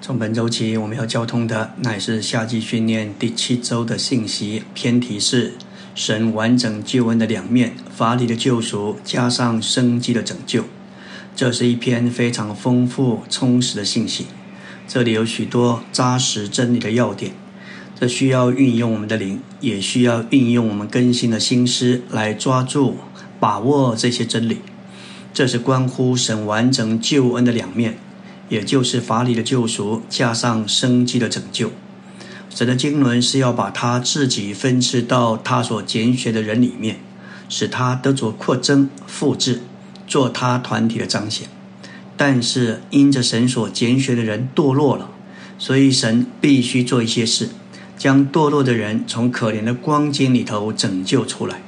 从本周起，我们要交通的乃是夏季训练第七周的信息，偏题是神完整救恩的两面：法理的救赎加上生机的拯救。这是一篇非常丰富充实的信息，这里有许多扎实真理的要点。这需要运用我们的灵，也需要运用我们更新的心思来抓住、把握这些真理。这是关乎神完整救恩的两面。也就是法理的救赎加上生机的拯救，神的经纶是要把他自己分赐到他所拣选的人里面，使他得着扩增、复制，做他团体的彰显。但是因着神所拣选的人堕落了，所以神必须做一些事，将堕落的人从可怜的光景里头拯救出来。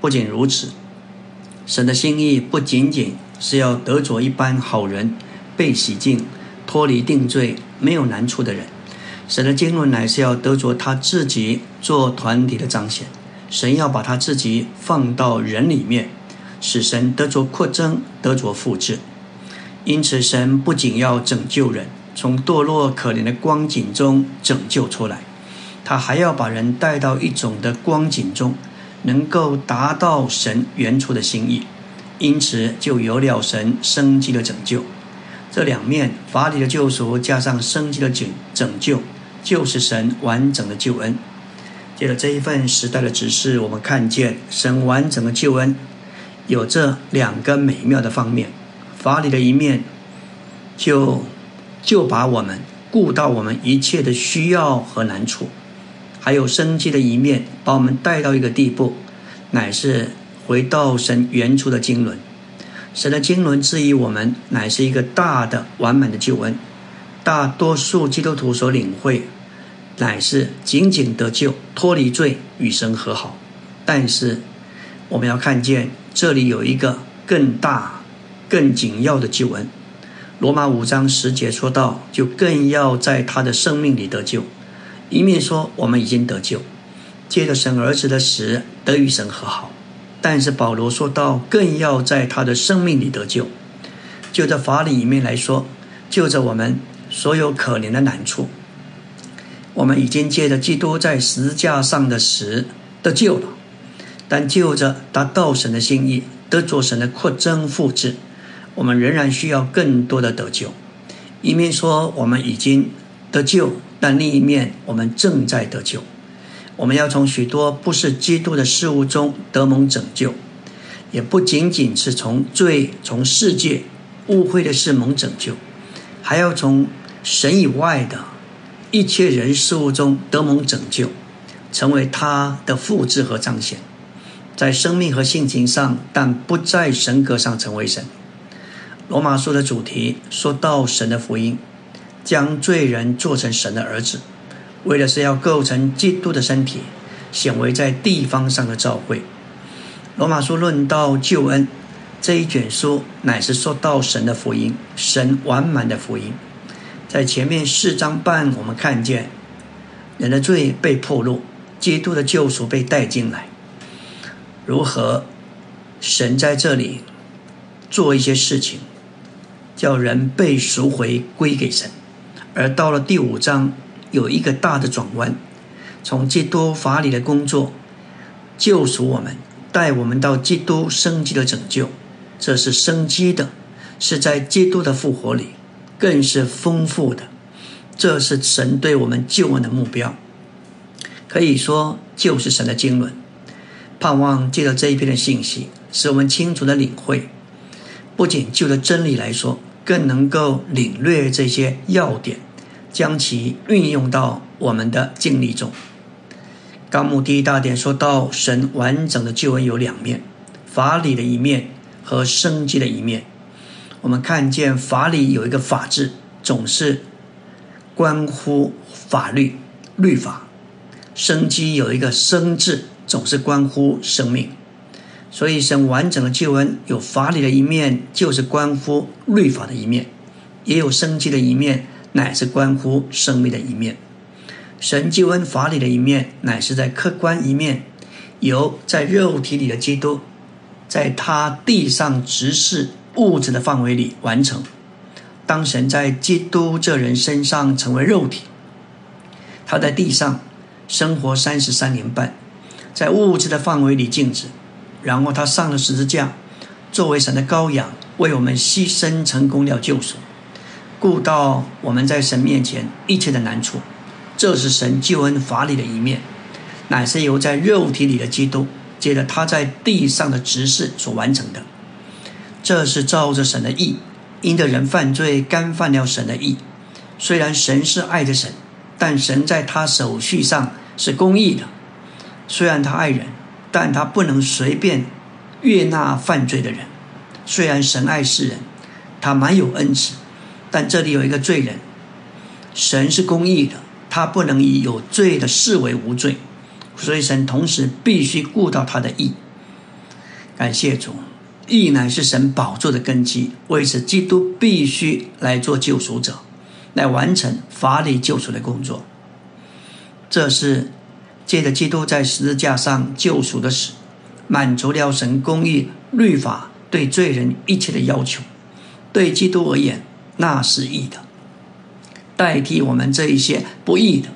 不仅如此，神的心意不仅仅是要得着一般好人。被洗净、脱离定罪、没有难处的人，神的经纶乃是要得着他自己做团体的彰显。神要把他自己放到人里面，使神得着扩增、得着复制。因此，神不仅要拯救人从堕落可怜的光景中拯救出来，他还要把人带到一种的光景中，能够达到神原初的心意。因此，就有了神生机的拯救。这两面法理的救赎加上生机的拯拯救，就是神完整的救恩。借着这一份时代的指示，我们看见神完整的救恩有这两个美妙的方面：法理的一面，就就把我们顾到我们一切的需要和难处；还有生机的一面，把我们带到一个地步，乃是回到神原初的经纶。神的经纶质疑我们，乃是一个大的完满的救恩。大多数基督徒所领会，乃是仅仅得救、脱离罪、与神和好。但是，我们要看见这里有一个更大、更紧要的救恩。罗马五章十节说到，就更要在他的生命里得救。一面说我们已经得救，借着神儿子的死得与神和好。但是保罗说到，更要在他的生命里得救。就在法理里面来说，就着我们所有可怜的难处，我们已经借着基督在十字架上的死得救了。但就着达到神的心意，得着神的扩增复制，我们仍然需要更多的得救。一面说我们已经得救，但另一面我们正在得救。我们要从许多不是基督的事物中得蒙拯救，也不仅仅是从罪、从世界误会的事蒙拯救，还要从神以外的一切人事物中得蒙拯救，成为他的复制和彰显，在生命和性情上，但不在神格上成为神。罗马书的主题说到神的福音，将罪人做成神的儿子。为的是要构成基督的身体，显为在地方上的教会。罗马书论到救恩这一卷书，乃是说到神的福音，神完满的福音。在前面四章半，我们看见人的罪被破露，基督的救赎被带进来，如何神在这里做一些事情，叫人被赎回归给神。而到了第五章。有一个大的转弯，从基督法理的工作救赎我们，带我们到基督生机的拯救，这是生机的，是在基督的复活里，更是丰富的。这是神对我们救恩的目标，可以说就是神的经纶。盼望借着这一篇的信息，使我们清楚的领会，不仅就着真理来说，更能够领略这些要点。将其运用到我们的经历中。纲目第一大点说到，神完整的救恩有两面：法理的一面和生机的一面。我们看见法理有一个法治，总是关乎法律律法；生机有一个生字，总是关乎生命。所以，神完整的救恩有法理的一面，就是关乎律法的一面；也有生机的一面。乃是关乎生命的一面，神救恩法理的一面，乃是在客观一面，由在肉体里的基督，在他地上直视物质的范围里完成；当神在基督这人身上成为肉体，他在地上生活三十三年半，在物质的范围里静止，然后他上了十字架，作为神的羔羊，为我们牺牲，成功了救赎，顾到我们在神面前一切的难处。这是神救恩法理的一面，乃是由在肉体里的基督，接着他在地上的执事所完成的。这是照着神的意，因着人犯罪，干犯了神的意。虽然神是爱的神，但神在他手续上是公义的。虽然他爱人，但他不能随便悦纳犯罪的人。虽然神爱世人，他蛮有恩慈，但这里有一个罪人，神是公义的。他不能以有罪的视为无罪，所以神同时必须顾到他的义。感谢主，义乃是神宝座的根基，为此基督必须来做救赎者，来完成法理救赎的工作。这是借着基督在十字架上救赎的死，满足了神公义律法对罪人一切的要求。对基督而言，那是义的。代替我们这一些不义的，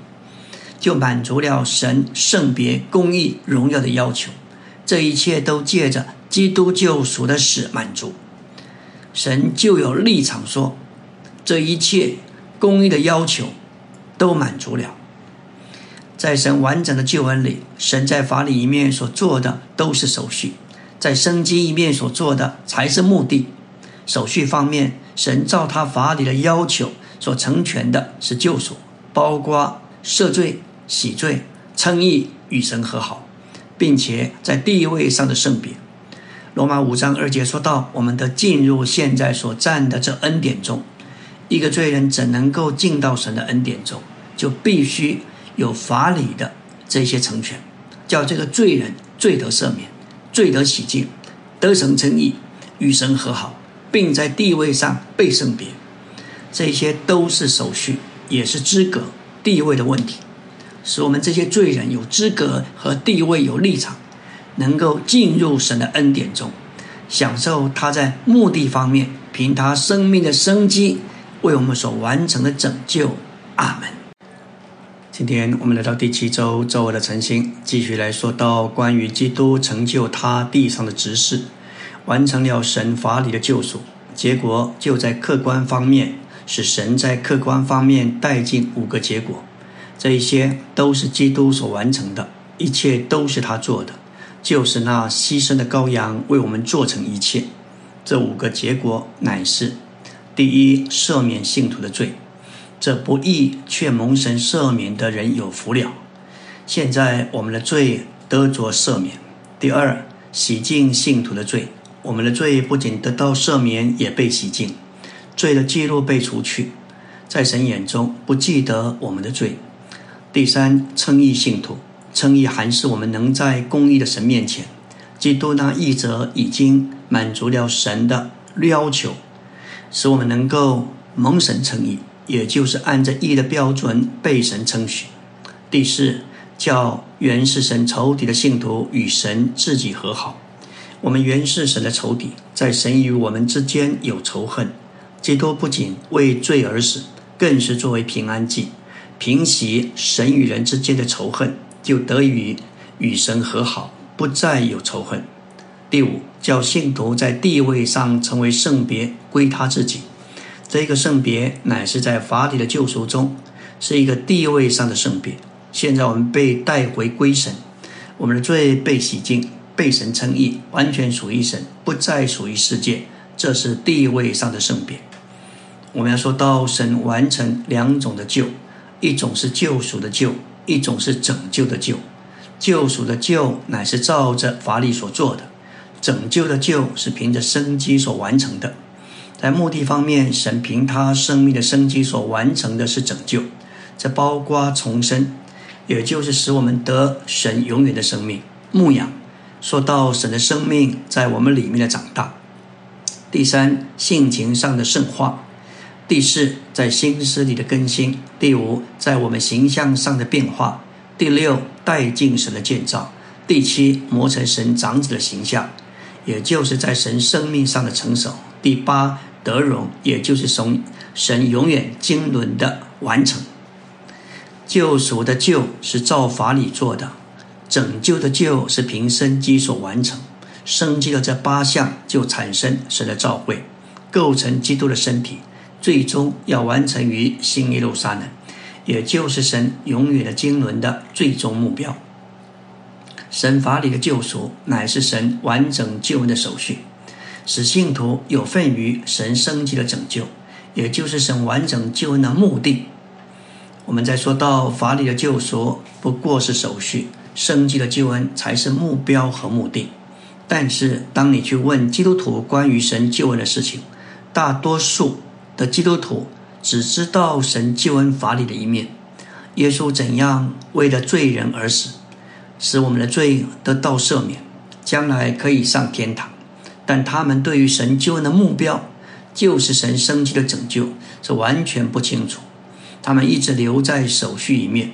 就满足了神圣别、公义、荣耀的要求。这一切都借着基督救赎的死满足。神就有立场说，这一切公义的要求都满足了。在神完整的救恩里，神在法理一面所做的都是手续，在生机一面所做的才是目的。手续方面，神照他法理的要求。所成全的是救赎，包括赦罪、洗罪、称义、与神和好，并且在地位上的圣别。罗马五章二节说到：“我们的进入现在所占的这恩典中，一个罪人怎能够进到神的恩典中？就必须有法理的这些成全，叫这个罪人罪得赦免、罪得洗净、得神称义、与神和好，并在地位上被圣别。”这些都是手续，也是资格、地位的问题，使我们这些罪人有资格和地位、有立场，能够进入神的恩典中，享受他在目的方面凭他生命的生机为我们所完成的拯救。阿门。今天我们来到第七周周二的晨星，继续来说到关于基督成就他地上的执事，完成了神法理的救赎，结果就在客观方面。使神在客观方面带进五个结果，这一些都是基督所完成的，一切都是他做的，就是那牺牲的羔羊为我们做成一切。这五个结果乃是：第一，赦免信徒的罪，这不义却蒙神赦免的人有福了。现在我们的罪得着赦免。第二，洗净信徒的罪，我们的罪不仅得到赦免，也被洗净。罪的记录被除去，在神眼中不记得我们的罪。第三，称义信徒，称义还是我们能在公义的神面前，基督那义者已经满足了神的要求，使我们能够蒙神称义，也就是按着义的标准被神称许。第四，叫原是神仇敌的信徒与神自己和好。我们原是神的仇敌，在神与我们之间有仇恨。基督不仅为罪而死，更是作为平安祭，平息神与人之间的仇恨，就得以与神和好，不再有仇恨。第五，叫信徒在地位上成为圣别，归他自己。这个圣别乃是在法理的救赎中，是一个地位上的圣别。现在我们被带回归神，我们的罪被洗净，被神称义，完全属于神，不再属于世界。这是地位上的圣别。我们要说到神完成两种的救，一种是救赎的救，一种是拯救的救。救赎的救乃是照着法理所做的，拯救的救是凭着生机所完成的。在目的方面，神凭他生命的生机所完成的是拯救，这包括重生，也就是使我们得神永远的生命。牧养，说到神的生命在我们里面的长大。第三，性情上的圣化。第四，在心思里的更新；第五，在我们形象上的变化；第六，带进神的建造；第七，磨成神长子的形象，也就是在神生命上的成熟；第八，得荣，也就是从神永远经纶的完成。救赎的救是照法理做的，拯救的救是凭生机所完成。生机的这八项就产生神的召会，构成基督的身体，最终要完成于新耶路撒冷，也就是神永远的经纶的最终目标。神法理的救赎乃是神完整救恩的手续，使信徒有份于神生机的拯救，也就是神完整救恩的目的。我们在说到法理的救赎不过是手续，生机的救恩才是目标和目的。但是，当你去问基督徒关于神救恩的事情，大多数的基督徒只知道神救恩法理的一面：耶稣怎样为了罪人而死，使我们的罪得到赦免，将来可以上天堂。但他们对于神救恩的目标，就是神生机的拯救，是完全不清楚。他们一直留在手续里面，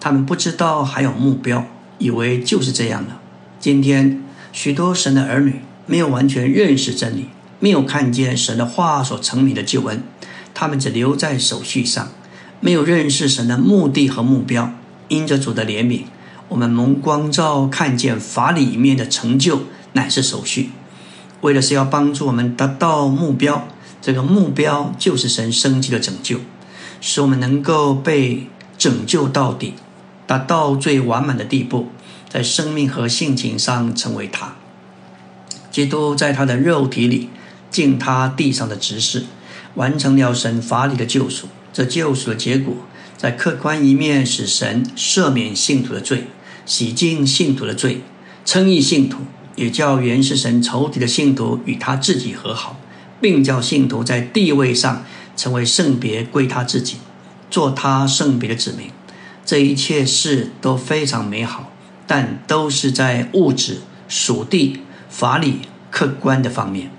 他们不知道还有目标，以为就是这样了。今天许多神的儿女没有完全认识真理，没有看见神的话所成名的救恩，他们只留在手续上，没有认识神的目的和目标。因着主的怜悯，我们蒙光照，看见法里面的成就乃是手续，为的是要帮助我们达到目标。这个目标就是神生机的拯救。使我们能够被拯救到底，达到最完满的地步，在生命和性情上成为他。基督在他的肉体里尽他地上的职事，完成了神法理的救赎。这救赎的结果，在客观一面使神赦免信徒的罪，洗净信徒的罪，称义信徒，也叫原是神仇敌的信徒与他自己和好，并叫信徒在地位上。成为圣别归他自己，做他圣别的子民，这一切事都非常美好，但都是在物质、属地、法理、客观的方面。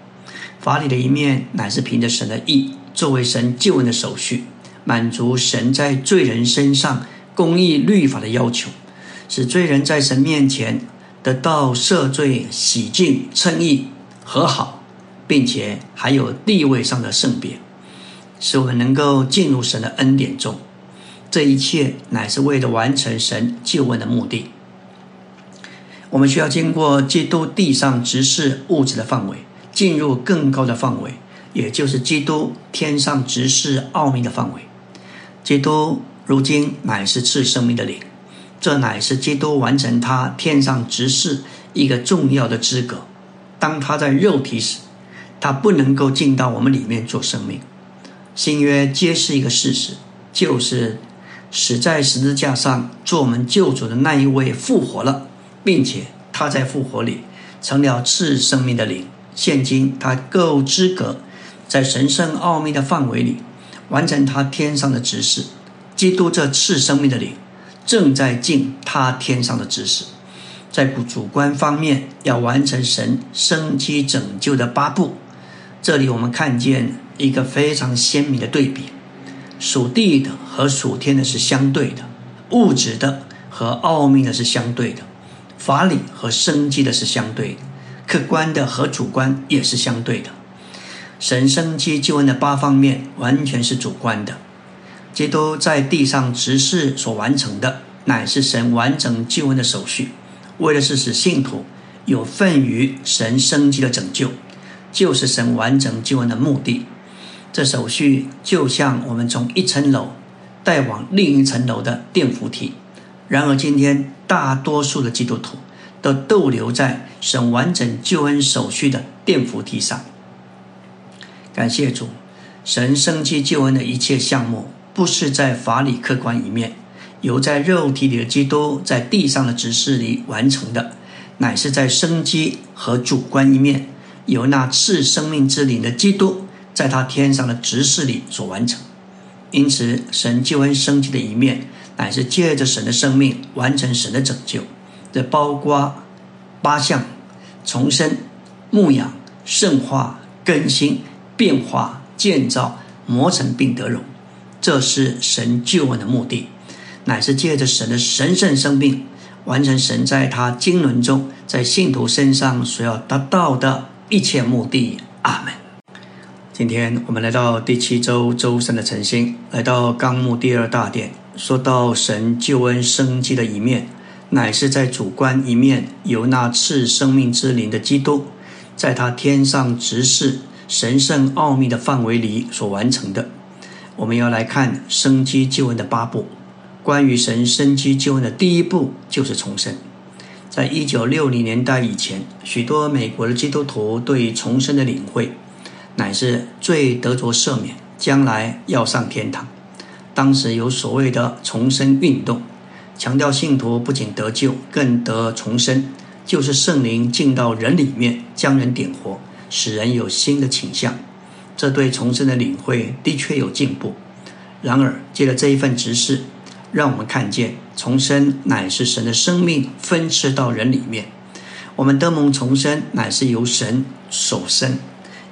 法理的一面乃是凭着神的意，作为神救恩的手续，满足神在罪人身上公义律法的要求，使罪人在神面前得到赦罪、洗净、称义、和好，并且还有地位上的圣别。使我们能够进入神的恩典中，这一切乃是为了完成神救恩的目的。我们需要经过基督地上直视物质的范围，进入更高的范围，也就是基督天上直视奥秘的范围。基督如今乃是赐生命的灵，这乃是基督完成他天上直视一个重要的资格。当他在肉体时，他不能够进到我们里面做生命。新约揭示一个事实，就是死在十字架上做我们救主的那一位复活了，并且他在复活里成了赐生命的灵。现今他够资格在神圣奥秘的范围里完成他天上的指示。基督这赐生命的灵正在尽他天上的指示，在主观方面要完成神生机拯救的八步。这里我们看见。一个非常鲜明的对比，属地的和属天的是相对的，物质的和奥秘的是相对的，法理和生机的是相对的，客观的和主观也是相对的。神生机救恩的八方面完全是主观的，基督在地上执事所完成的，乃是神完整救恩的手续，为的是使信徒有份于神生机的拯救，就是神完整救恩的目的。这手续就像我们从一层楼带往另一层楼的电扶梯。然而，今天大多数的基督徒都逗留在神完整救恩手续的电扶梯上。感谢主，神生机救恩的一切项目，不是在法理客观一面，由在肉体里的基督在地上的指示里完成的，乃是在生机和主观一面，由那赐生命之灵的基督。在他天上的执事里所完成，因此神救恩升级的一面，乃是借着神的生命完成神的拯救。这包括八项：重生、牧养、圣化、更新、变化、建造、磨成并得荣。这是神救恩的目的，乃是借着神的神圣生命完成神在他经纶中在信徒身上所要达到的一切目的。阿门。今天我们来到第七周周三的晨星，来到纲目第二大点，说到神救恩生机的一面，乃是在主观一面由那赐生命之灵的基督，在他天上执事神圣奥秘的范围里所完成的。我们要来看生机救恩的八步。关于神生机救恩的第一步就是重生。在一九六零年代以前，许多美国的基督徒对重生的领会。乃是罪得着赦免，将来要上天堂。当时有所谓的重生运动，强调信徒不仅得救，更得重生，就是圣灵进到人里面，将人点活，使人有新的倾向。这对重生的领会的确有进步。然而，借着这一份指示，让我们看见重生乃是神的生命分赐到人里面。我们得蒙重生，乃是由神所生。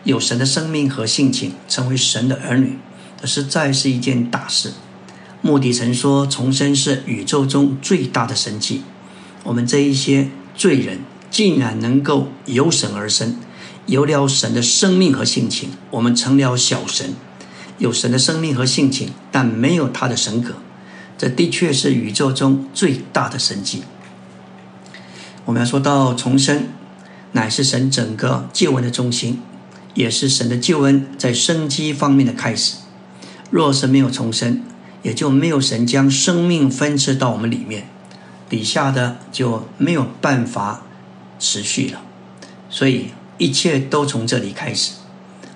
有神的生命和性情，成为神的儿女，这实在是一件大事。穆迪曾说：“重生是宇宙中最大的神迹。”我们这一些罪人，竟然能够由神而生，有了神的生命和性情，我们成了小神，有神的生命和性情，但没有他的神格。这的确是宇宙中最大的神迹。我们要说到重生，乃是神整个救恩的中心。也是神的救恩在生机方面的开始。若是没有重生，也就没有神将生命分赐到我们里面，底下的就没有办法持续了。所以一切都从这里开始，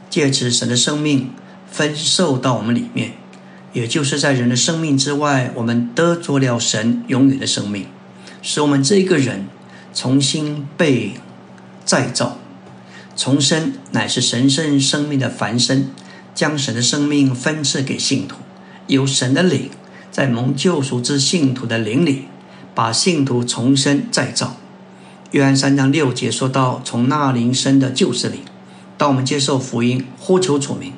借此神的生命分受到我们里面，也就是在人的生命之外，我们得着了神永远的生命，使我们这个人重新被再造。重生乃是神圣生命的繁生，将神的生命分赐给信徒，有神的灵在蒙救赎之信徒的灵里，把信徒重生再造。约翰三章六节说到：“从那灵生的就是灵。”当我们接受福音，呼求主名，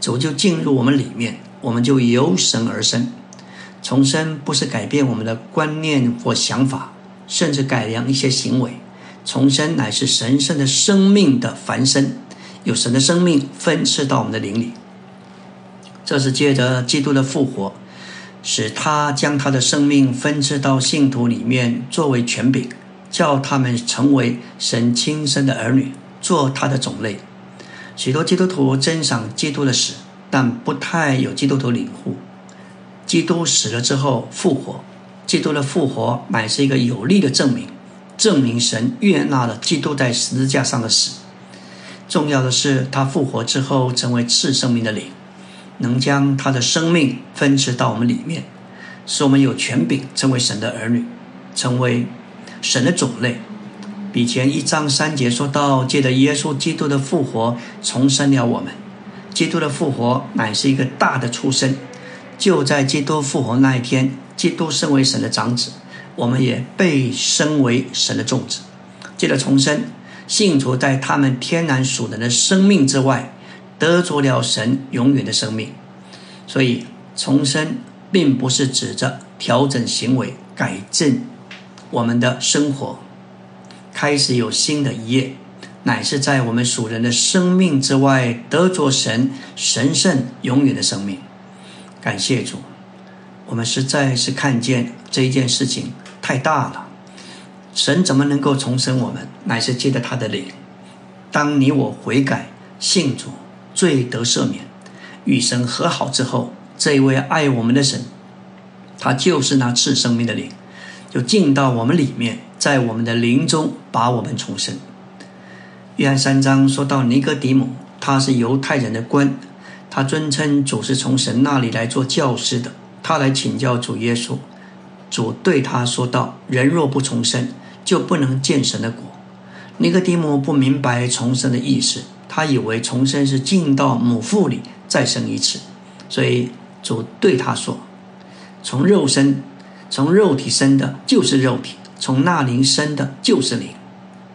主就进入我们里面，我们就由神而生。重生不是改变我们的观念或想法，甚至改良一些行为。重生乃是神圣的生命的繁生，有神的生命分赐到我们的灵里。这是借着基督的复活，使他将他的生命分赐到信徒里面，作为权柄，叫他们成为神亲生的儿女，做他的种类。许多基督徒珍赏基督的死，但不太有基督徒领悟，基督死了之后复活，基督的复活乃是一个有力的证明。证明神悦纳了基督在十字架上的死。重要的是，他复活之后成为赐生命的灵，能将他的生命分赐到我们里面，使我们有权柄成为神的儿女，成为神的种类。比前一章三节说到，借着耶稣基督的复活重生了我们。基督的复活乃是一个大的出生。就在基督复活那一天，基督身为神的长子。我们也被升为神的种子，记得重生，信徒在他们天然属人的生命之外，得着了神永远的生命。所以重生并不是指着调整行为、改正我们的生活，开始有新的一页，乃是在我们属人的生命之外，得着神神圣永远的生命。感谢主，我们实在是看见这一件事情。太大了，神怎么能够重生我们？乃是借着他的灵。当你我悔改、信主、罪得赦免、与神和好之后，这一位爱我们的神，他就是那赐生命的灵，就进到我们里面，在我们的灵中把我们重生。约翰三章说到尼哥底母，他是犹太人的官，他尊称主是从神那里来做教师的，他来请教主耶稣。主对他说道：“人若不重生，就不能见神的果。”尼哥底母不明白重生的意思，他以为重生是进到母腹里再生一次，所以主对他说：“从肉身，从肉体生的就是肉体；从那灵生的就是灵。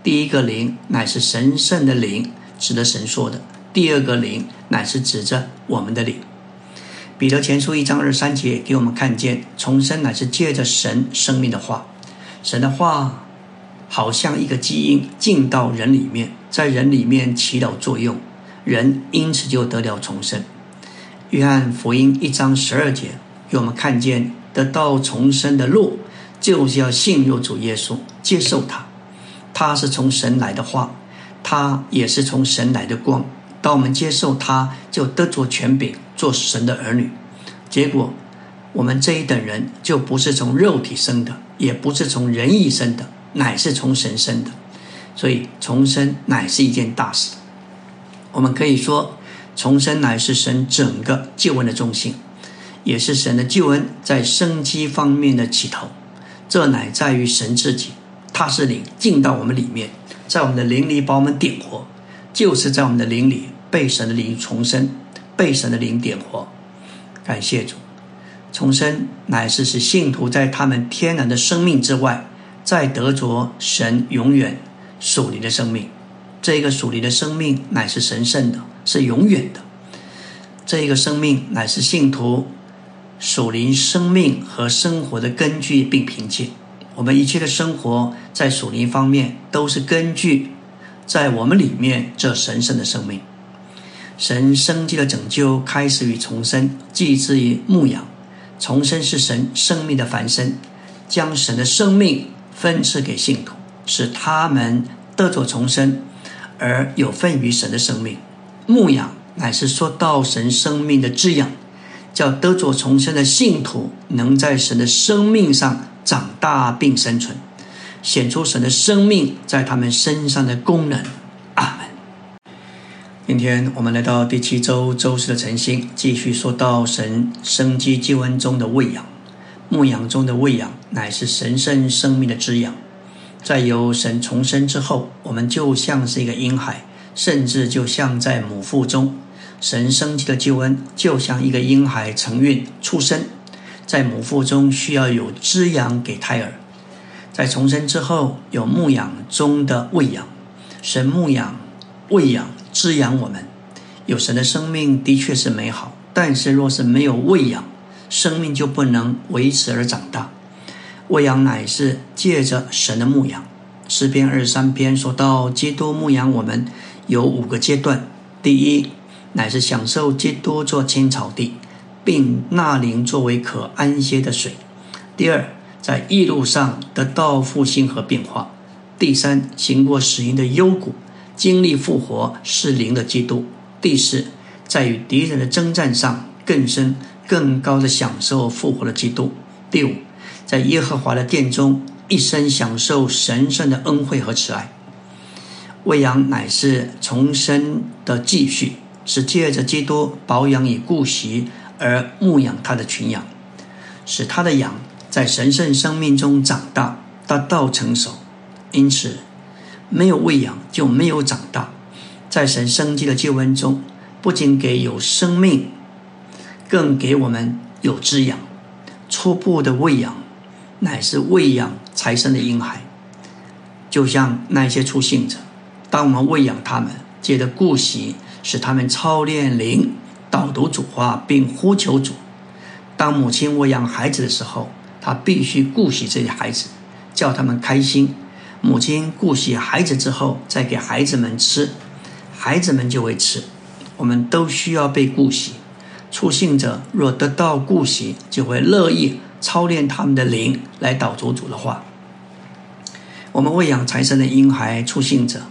第一个灵乃是神圣的灵，指的神说的；第二个灵乃是指着我们的灵。”彼得前书一章二三节给我们看见，重生乃是借着神生命的话，神的话好像一个基因进到人里面，在人里面起了作用，人因此就得了重生。约翰福音一章十二节，给我们看见得到重生的路，就是要信入主耶稣，接受他。他是从神来的话，他也是从神来的光。当我们接受他，就得着权柄，做神的儿女。结果，我们这一等人就不是从肉体生的，也不是从人意生的，乃是从神生的。所以，重生乃是一件大事。我们可以说，重生乃是神整个救恩的中心，也是神的救恩在生机方面的起头。这乃在于神自己，他是灵进到我们里面，在我们的灵里把我们点活，就是在我们的灵里被神的灵重生，被神的灵点活。感谢主，重生乃是使信徒在他们天然的生命之外，再得着神永远。属灵的生命，这一个属灵的生命乃是神圣的，是永远的。这一个生命乃是信徒属灵生命和生活的根据并凭借。我们一切的生活在属灵方面都是根据在我们里面这神圣的生命。神生机的拯救开始于重生，继之于牧养。重生是神生命的繁生，将神的生命分赐给信徒。使他们得着重生，而有份于神的生命。牧养乃是说到神生命的滋养，叫得着重生的信徒能在神的生命上长大并生存，显出神的生命在他们身上的功能。阿门。今天我们来到第七周周四的晨星，继续说到神生机救恩中的喂养。牧养中的喂养，乃是神圣生命的滋养。在有神重生之后，我们就像是一个婴孩，甚至就像在母腹中。神生机的救恩，就像一个婴孩承孕出生，在母腹中需要有滋养给胎儿。在重生之后，有牧养中的喂养。神牧养、喂养、滋养我们。有神的生命的确是美好，但是若是没有喂养，生命就不能维持而长大。喂养乃是借着神的牧养。诗篇二十三篇说到，基督牧养我们有五个阶段：第一，乃是享受基督做青草地，并纳灵作为可安歇的水；第二，在异路上得到复兴和变化；第三，行过死荫的幽谷，经历复活是灵的基督；第四，在与敌人的征战上更深更高的享受复活的基督；第五。在耶和华的殿中，一生享受神圣的恩惠和慈爱。喂养乃是重生的继续，是借着基督保养与顾惜而牧养他的群羊，使他的羊在神圣生命中长大，达到成熟。因此，没有喂养就没有长大。在神生机的救恩中，不仅给有生命，更给我们有滋养。初步的喂养。乃是喂养财生的婴孩，就像那些出信者，当我们喂养他们，借着顾惜，使他们操练灵，导读主话，并呼求主。当母亲喂养孩子的时候，他必须顾惜这些孩子，叫他们开心。母亲顾惜孩子之后，再给孩子们吃，孩子们就会吃。我们都需要被顾惜。出信者若得到顾惜，就会乐意。操练他们的灵来导主主的话。我们喂养财神的婴孩出信者，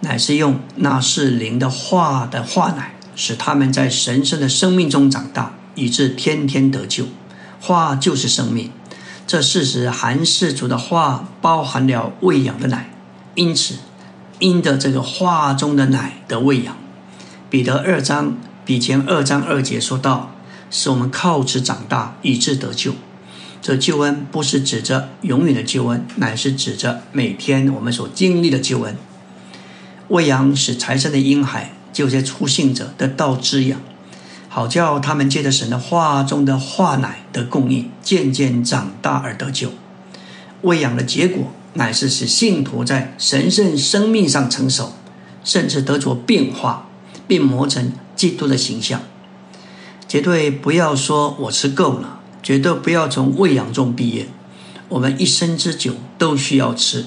乃是用那是灵的话的话奶，使他们在神圣的生命中长大，以致天天得救。话就是生命，这事实含世主的话包含了喂养的奶，因此因着这个话中的奶的喂养，彼得二章比前二章二节说到。使我们靠此长大，以致得救。这救恩不是指着永远的救恩，乃是指着每天我们所经历的救恩。喂养使财神的婴孩，就些出信者得到滋养，好叫他们借着神的话中的话奶的供应，渐渐长大而得救。喂养的结果，乃是使信徒在神圣生命上成熟，甚至得着变化，并磨成基督的形象。绝对不要说我吃够了，绝对不要从喂养中毕业。我们一生之久都需要吃，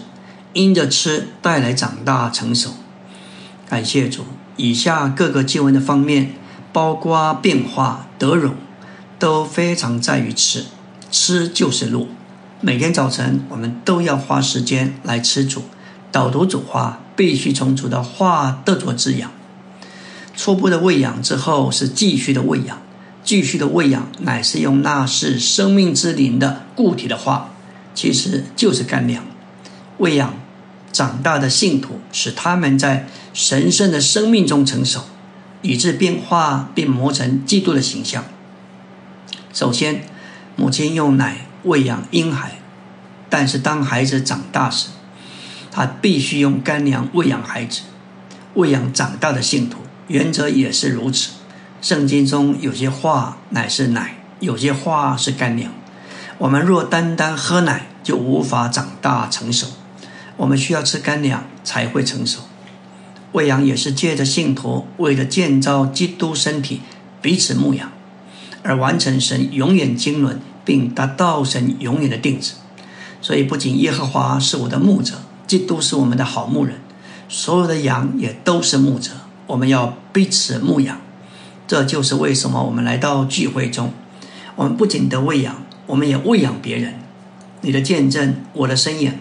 因着吃带来长大成熟。感谢主，以下各个经文的方面，包括变化、得荣，都非常在于吃。吃就是路。每天早晨，我们都要花时间来吃主，导读主话，必须从主的话得着滋养。初步的喂养之后，是继续的喂养，继续的喂养，乃是用那是生命之灵的固体的话，其实就是干粮。喂养长大的信徒，使他们在神圣的生命中成熟，以致变化并磨成基督的形象。首先，母亲用奶喂养婴孩，但是当孩子长大时，他必须用干粮喂养孩子，喂养长大的信徒。原则也是如此。圣经中有些话乃是奶，有些话是干粮。我们若单单喝奶，就无法长大成熟。我们需要吃干粮才会成熟。喂养也是借着信徒为了建造基督身体，彼此牧养，而完成神永远经纶，并达到神永远的定旨。所以，不仅耶和华是我的牧者，基督是我们的好牧人，所有的羊也都是牧者。我们要彼此牧养，这就是为什么我们来到聚会中，我们不仅得喂养，我们也喂养别人。你的见证，我的身影，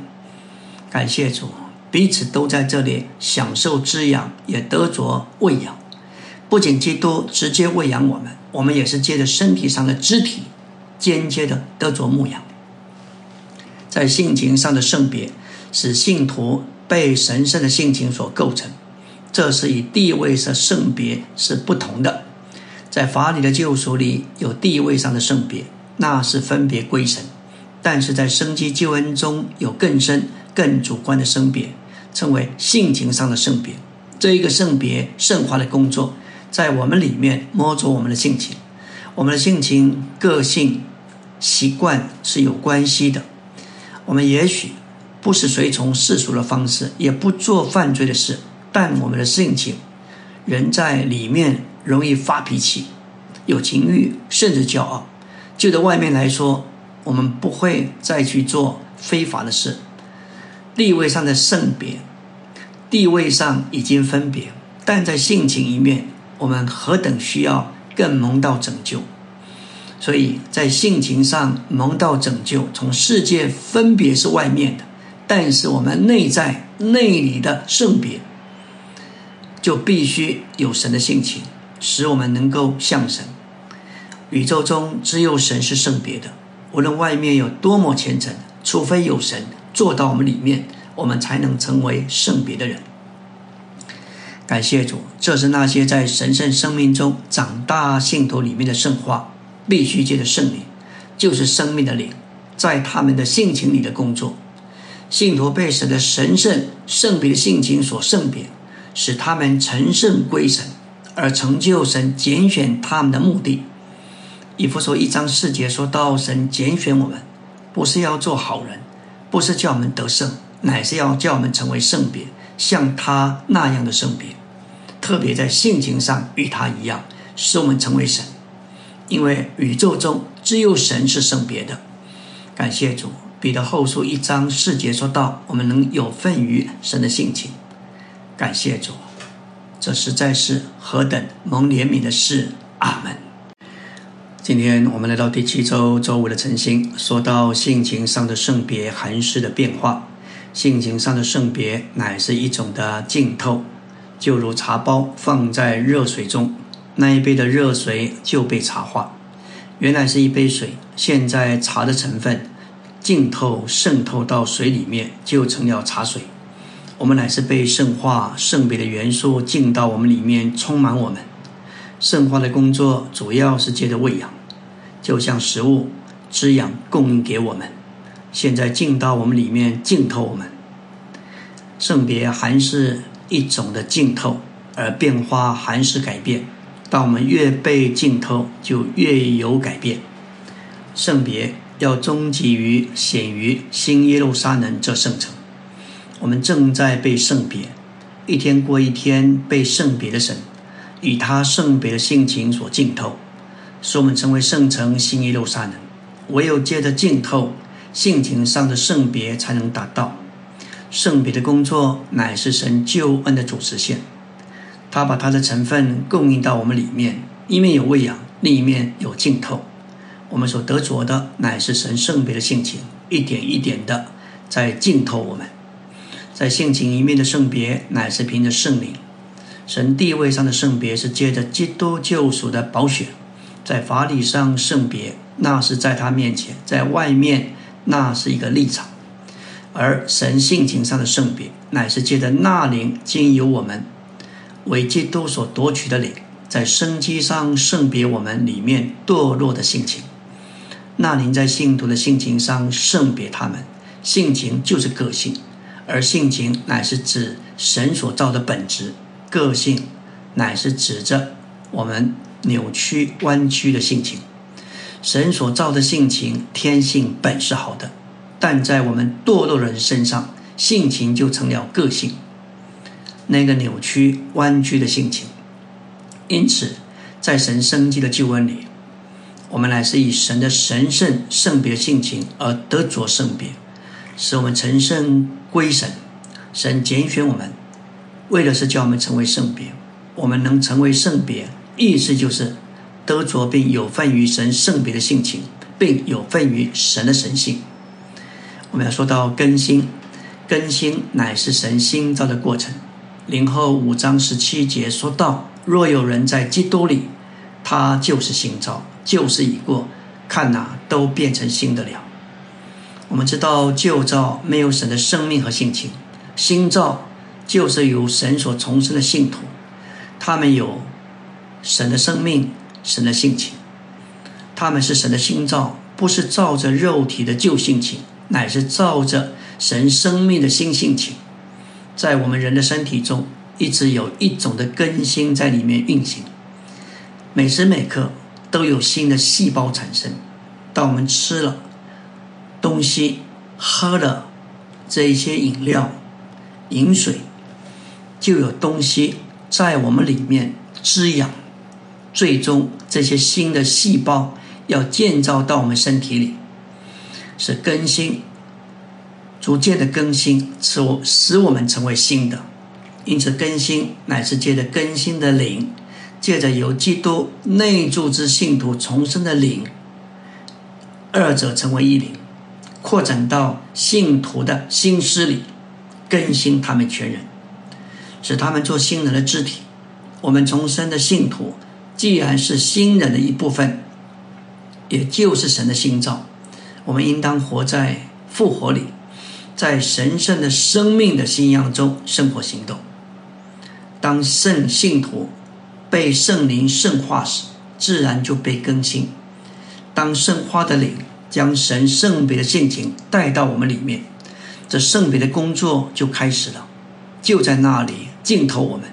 感谢主，彼此都在这里享受滋养，也得着喂养。不仅基督直接喂养我们，我们也是借着身体上的肢体，间接的得着牧养。在性情上的圣别，使信徒被神圣的性情所构成。这是与地位上圣别是不同的，在法理的救赎里有地位上的圣别，那是分别归神；但是在生机救恩中有更深、更主观的圣别，称为性情上的圣别。这一个圣别圣化的工作，在我们里面摸着我们的性情，我们的性情、个性、习惯是有关系的。我们也许不是随从世俗的方式，也不做犯罪的事。但我们的性情，人在里面容易发脾气，有情欲，甚至骄傲。就在外面来说，我们不会再去做非法的事。地位上的圣别，地位上已经分别，但在性情一面，我们何等需要更蒙到拯救。所以在性情上蒙到拯救，从世界分别是外面的，但是我们内在内里的圣别。就必须有神的性情，使我们能够像神。宇宙中只有神是圣别的，无论外面有多么虔诚，除非有神做到我们里面，我们才能成为圣别的人。感谢主，这是那些在神圣生命中长大信徒里面的圣化，必须借着圣灵，就是生命的灵，在他们的性情里的工作。信徒被神的神圣圣别的性情所圣别。使他们成圣归神，而成就神拣选他们的目的。以弗所一章四节说到：神拣选我们，不是要做好人，不是叫我们得胜，乃是要叫我们成为圣别，像他那样的圣别。特别在性情上与他一样，使我们成为神。因为宇宙中只有神是圣别的。感谢主，彼得后书一章四节说到：我们能有份于神的性情。感谢主，这实在是何等蒙怜悯的事！阿门。今天我们来到第七周周五的晨星，说到性情上的圣别，寒湿的变化。性情上的圣别乃是一种的浸透，就如茶包放在热水中，那一杯的热水就被茶化。原来是一杯水，现在茶的成分浸透渗透到水里面，就成了茶水。我们乃是被圣化、圣别的元素浸到我们里面，充满我们。圣化的工作主要是借着喂养，就像食物滋养供应给我们。现在进到我们里面，浸透我们。圣别还是一种的浸透，而变化还是改变。当我们越被浸透，就越有改变。圣别要终极于显于新耶路撒冷这圣城。我们正在被圣别，一天过一天被圣别的神，以他圣别的性情所浸透，使我们成为圣城新耶路撒冷。唯有借着浸透性情上的圣别，才能达到圣别的工作，乃是神救恩的主实现。他把他的成分供应到我们里面，一面有喂养，另一面有浸透。我们所得着的乃是神圣别的性情，一点一点的在浸透我们。在性情一面的圣别，乃是凭着圣灵；神地位上的圣别，是借着基督救赎的宝血。在法理上圣别，那是在他面前；在外面，那是一个立场。而神性情上的圣别，乃是借着那灵经由我们为基督所夺取的灵，在生机上圣别我们里面堕落的性情。那灵在信徒的性情上圣别他们，性情就是个性，而性情乃是指神所造的本质，个性乃是指着我们扭曲弯曲的性情。神所造的性情天性本是好的。但在我们堕落人身上，性情就成了个性，那个扭曲弯曲的性情。因此，在神生机的救恩里，我们乃是以神的神圣圣别性情而得着圣别，使我们成圣归神。神拣选我们，为的是叫我们成为圣别。我们能成为圣别，意思就是得着并有份于神圣别的性情，并有份于神的神性。我们要说到更新，更新乃是神新造的过程。零后五章十七节说到：若有人在基督里，他就是新造，旧事已过，看哪，都变成新的了。我们知道旧造没有神的生命和性情，新造就是由神所重生的信徒，他们有神的生命、神的性情，他们是神的心造，不是照着肉体的旧性情。乃是照着神生命的新性情，在我们人的身体中，一直有一种的更新在里面运行。每时每刻都有新的细胞产生。当我们吃了东西、喝了这一些饮料、饮水，就有东西在我们里面滋养，最终这些新的细胞要建造到我们身体里。是更新，逐渐的更新，使我使我们成为新的。因此，更新乃是借着更新的灵，借着由基督内住之信徒重生的灵，二者成为一灵，扩展到信徒的心思里，更新他们全人，使他们做新人的肢体。我们重生的信徒，既然是新人的一部分，也就是神的新造。我们应当活在复活里，在神圣的生命的信仰中生活行动。当圣信徒被圣灵圣化时，自然就被更新。当圣化的灵将神圣别的性情带到我们里面，这圣别的工作就开始了，就在那里浸透我们，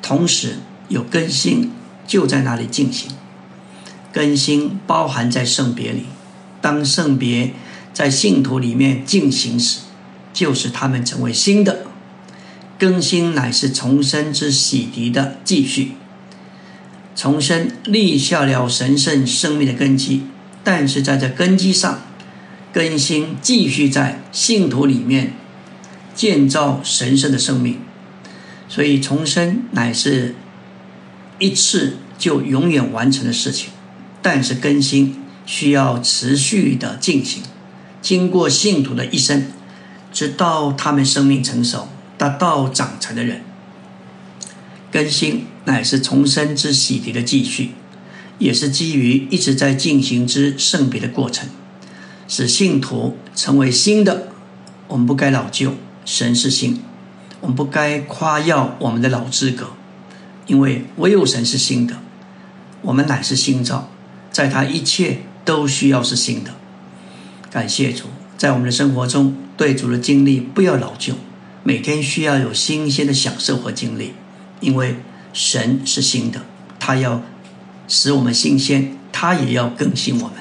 同时有更新就在那里进行。更新包含在圣别里。当圣别在信徒里面进行时，就是他们成为新的更新，乃是重生之洗涤的继续。重生立下了神圣生命的根基，但是在这根基上，更新继续在信徒里面建造神圣的生命。所以重生乃是一次就永远完成的事情，但是更新。需要持续的进行，经过信徒的一生，直到他们生命成熟，达到长成的人。更新乃是重生之洗涤的继续，也是基于一直在进行之圣别的过程，使信徒成为新的。我们不该老旧，神是新，我们不该夸耀我们的老资格，因为唯有神是新的，我们乃是新造，在他一切。都需要是新的。感谢主，在我们的生活中，对主的经历不要老旧，每天需要有新鲜的享受和经历，因为神是新的，他要使我们新鲜，他也要更新我们。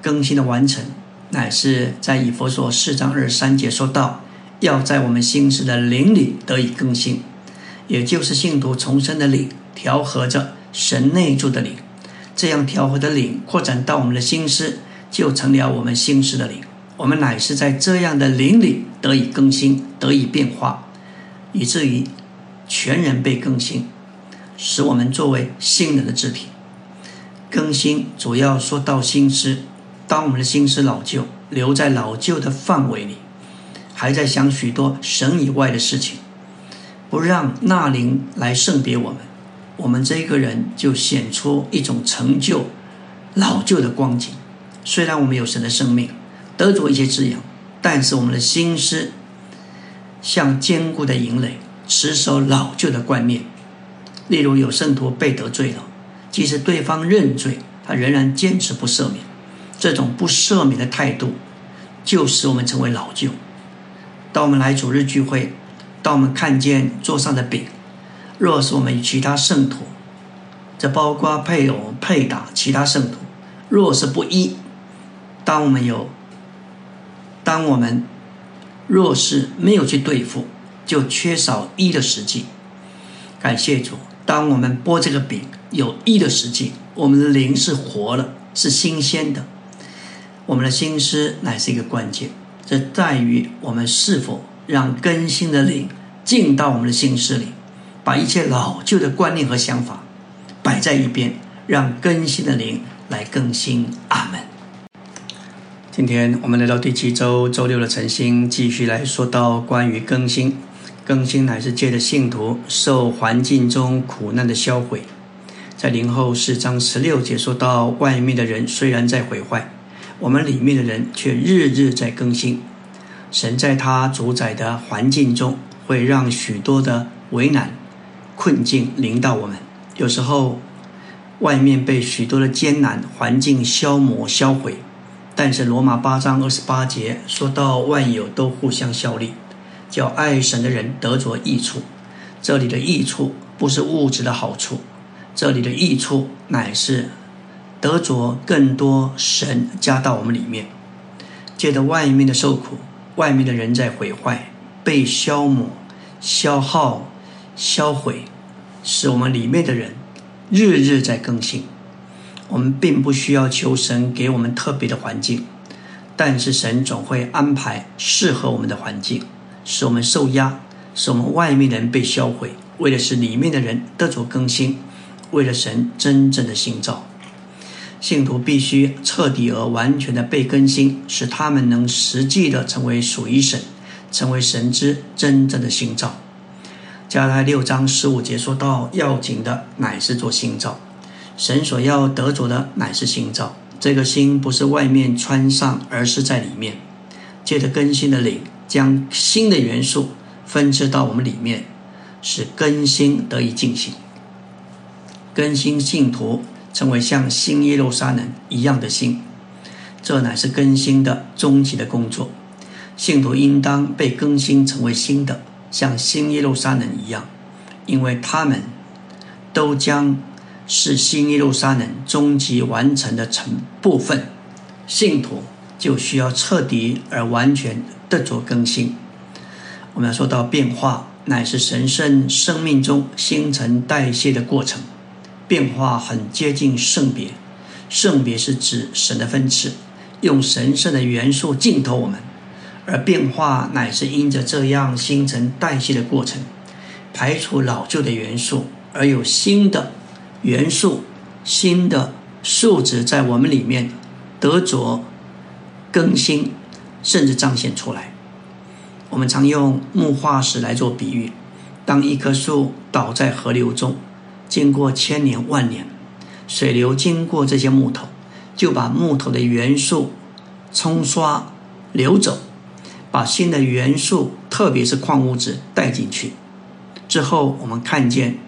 更新的完成，乃是在以佛所四章二十三节说到，要在我们心思的灵里得以更新，也就是信徒重生的灵，调和着神内住的灵。这样调和的灵扩展到我们的心思，就成了我们心思的灵。我们乃是在这样的灵里得以更新，得以变化，以至于全人被更新，使我们作为新人的肢体。更新主要说到心思，当我们的心思老旧，留在老旧的范围里，还在想许多神以外的事情，不让那灵来圣别我们，我们这个人就显出一种成就老旧的光景。虽然我们有神的生命，得着一些滋养，但是我们的心思像坚固的营垒，持守老旧的观念。例如有圣徒被得罪了。即使对方认罪，他仍然坚持不赦免。这种不赦免的态度，就使我们成为老旧。当我们来主日聚会，当我们看见桌上的饼，若是我们与其他圣徒，这包括配偶、配打其他圣徒，若是不一，当我们有，当我们若是没有去对付，就缺少一的实际。感谢主，当我们剥这个饼。有一的实际，我们的灵是活了，是新鲜的。我们的心思乃是一个关键，这在于我们是否让更新的灵进到我们的心室里，把一切老旧的观念和想法摆在一边，让更新的灵来更新。阿门。今天我们来到第七周周六的晨星，继续来说到关于更新。更新乃是借着信徒受环境中苦难的销毁。在灵后四章十六节说到，外面的人虽然在毁坏，我们里面的人却日日在更新。神在他主宰的环境中，会让许多的为难、困境临到我们。有时候，外面被许多的艰难环境消磨、销毁，但是罗马八章二十八节说到，万有都互相效力，叫爱神的人得着益处。这里的益处不是物质的好处。这里的益处乃是得着更多神加到我们里面，借着外面的受苦，外面的人在毁坏、被消磨、消耗、销毁，使我们里面的人日日在更新。我们并不需要求神给我们特别的环境，但是神总会安排适合我们的环境，使我们受压，使我们外面的人被销毁，为的是里面的人得着更新。为了神真正的新造，信徒必须彻底而完全的被更新，使他们能实际的成为属于神，成为神之真正的新造。加拉六章十五节说到，要紧的乃是做新造，神所要得着的乃是新造。这个心不是外面穿上，而是在里面，借着更新的灵，将新的元素分支到我们里面，使更新得以进行。更新信徒成为像新耶路撒冷一样的心，这乃是更新的终极的工作。信徒应当被更新成为新的，像新耶路撒冷一样，因为他们都将是新耶路撒冷终极完成的成部分。信徒就需要彻底而完全的做更新。我们要说到变化，乃是神圣生命中新陈代谢的过程。变化很接近圣别，圣别是指神的分赐，用神圣的元素浸透我们，而变化乃是因着这样新陈代谢的过程，排除老旧的元素，而有新的元素、新的素质在我们里面得着更新，甚至彰显出来。我们常用木化石来做比喻，当一棵树倒在河流中。经过千年万年，水流经过这些木头，就把木头的元素冲刷流走，把新的元素，特别是矿物质带进去。之后，我们看见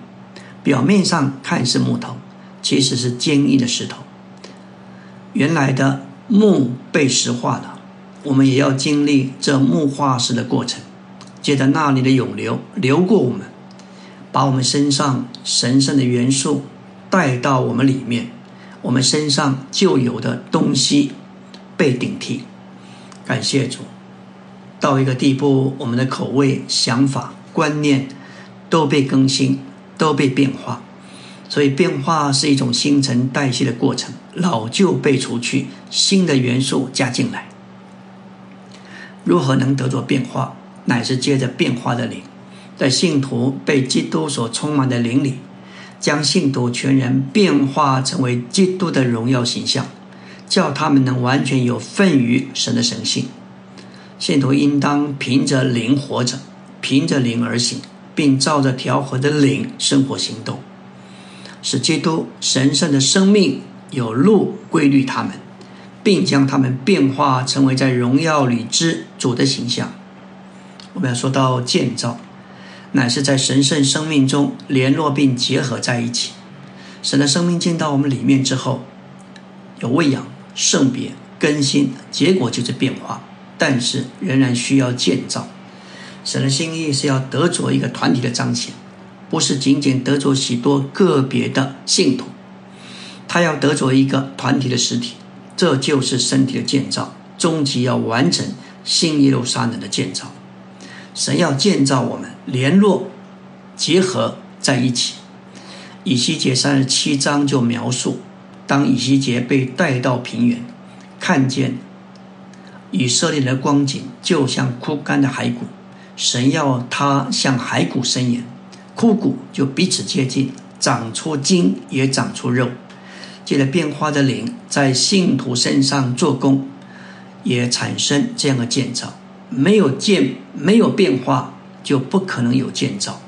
表面上看是木头，其实是坚硬的石头。原来的木被石化了，我们也要经历这木化石的过程，借着那里的涌流流过我们。把我们身上神圣的元素带到我们里面，我们身上就有的东西被顶替。感谢主，到一个地步，我们的口味、想法、观念都被更新，都被变化。所以，变化是一种新陈代谢的过程，老旧被除去，新的元素加进来。如何能得着变化？乃是借着变化的灵。在信徒被基督所充满的灵里，将信徒全人变化成为基督的荣耀形象，叫他们能完全有份于神的神性。信徒应当凭着灵活着，凭着灵而行，并照着调和的灵生活行动，使基督神圣的生命有路规律他们，并将他们变化成为在荣耀里之主的形象。我们要说到建造，乃是在神圣生命中联络并结合在一起。神的生命进到我们里面之后，有喂养、圣别、更新，结果就是变化。但是仍然需要建造。神的心意是要得着一个团体的彰显，不是仅仅得着许多个别的信徒，他要得着一个团体的实体，这就是身体的建造，终极要完成新耶路撒冷的建造。神要建造我们，联络结合在一起。以西结三十七章就描述，当以西结被带到平原，看见。以色列的光景就像枯干的骸骨，神要他向骸骨伸延，枯骨就彼此接近，长出筋也长出肉。借着变化的灵在信徒身上做工，也产生这样的建造。没有建，没有变化，就不可能有建造，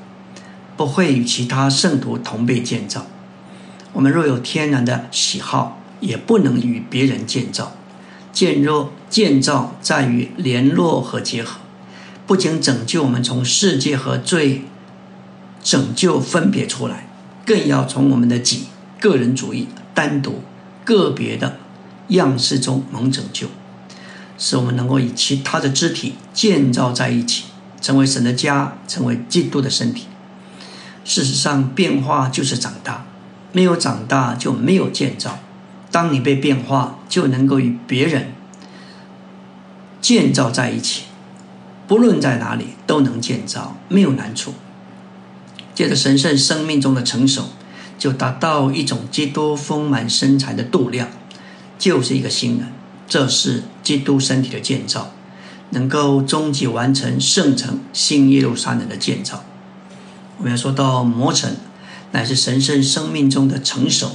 不会与其他圣徒同被建造。我们若有天然的喜好，也不能与别人建造。建若建造在于联络和结合，不仅拯救我们从世界和罪拯救分别出来，更要从我们的己个人主义、单独个别的样式中蒙拯救，使我们能够与其他的肢体建造在一起，成为神的家，成为基督的身体。事实上，变化就是长大，没有长大就没有建造。当你被变化，就能够与别人建造在一起，不论在哪里都能建造，没有难处。借着神圣生命中的成熟，就达到一种基督丰满身材的度量，就是一个新人。这是基督身体的建造，能够终极完成圣城新耶路撒冷的建造。我们要说到磨成，乃是神圣生命中的成熟。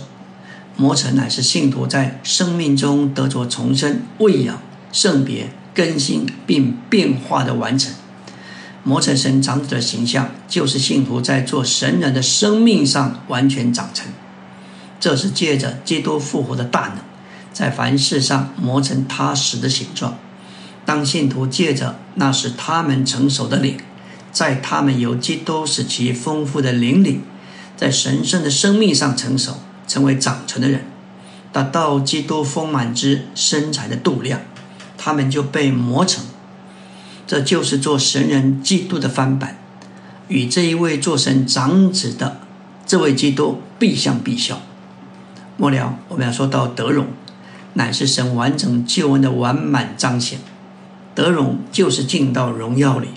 磨成乃是信徒在生命中得着重生、喂养、圣别、更新并变化的完成。磨成神长子的形象，就是信徒在做神人的生命上完全长成。这是借着基督复活的大能，在凡事上磨成他实的形状。当信徒借着那是他们成熟的脸，在他们由基督使其丰富的灵里，在神圣的生命上成熟。成为长成的人，达到基督丰满之身材的度量，他们就被磨成。这就是做神人基督的翻版，与这一位做神长子的这位基督必相必效。末了，我们要说到德荣，乃是神完整救恩的完满彰显。德荣就是进到荣耀里。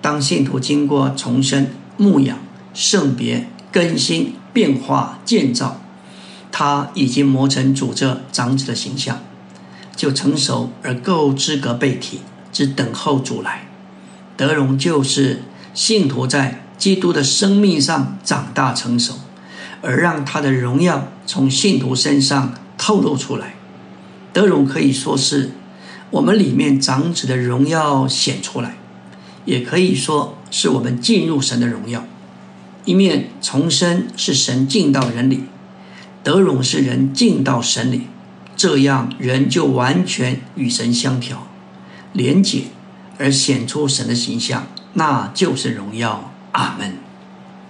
当信徒经过重生、牧养、圣别、更新、变化、建造。他已经磨成主这长子的形象，就成熟而够资格被提，只等候主来。德荣就是信徒在基督的生命上长大成熟，而让他的荣耀从信徒身上透露出来。德荣可以说是我们里面长子的荣耀显出来，也可以说是我们进入神的荣耀。一面重生是神进到人里。得荣是人进到神里，这样人就完全与神相调、连结，而显出神的形象，那就是荣耀。阿门。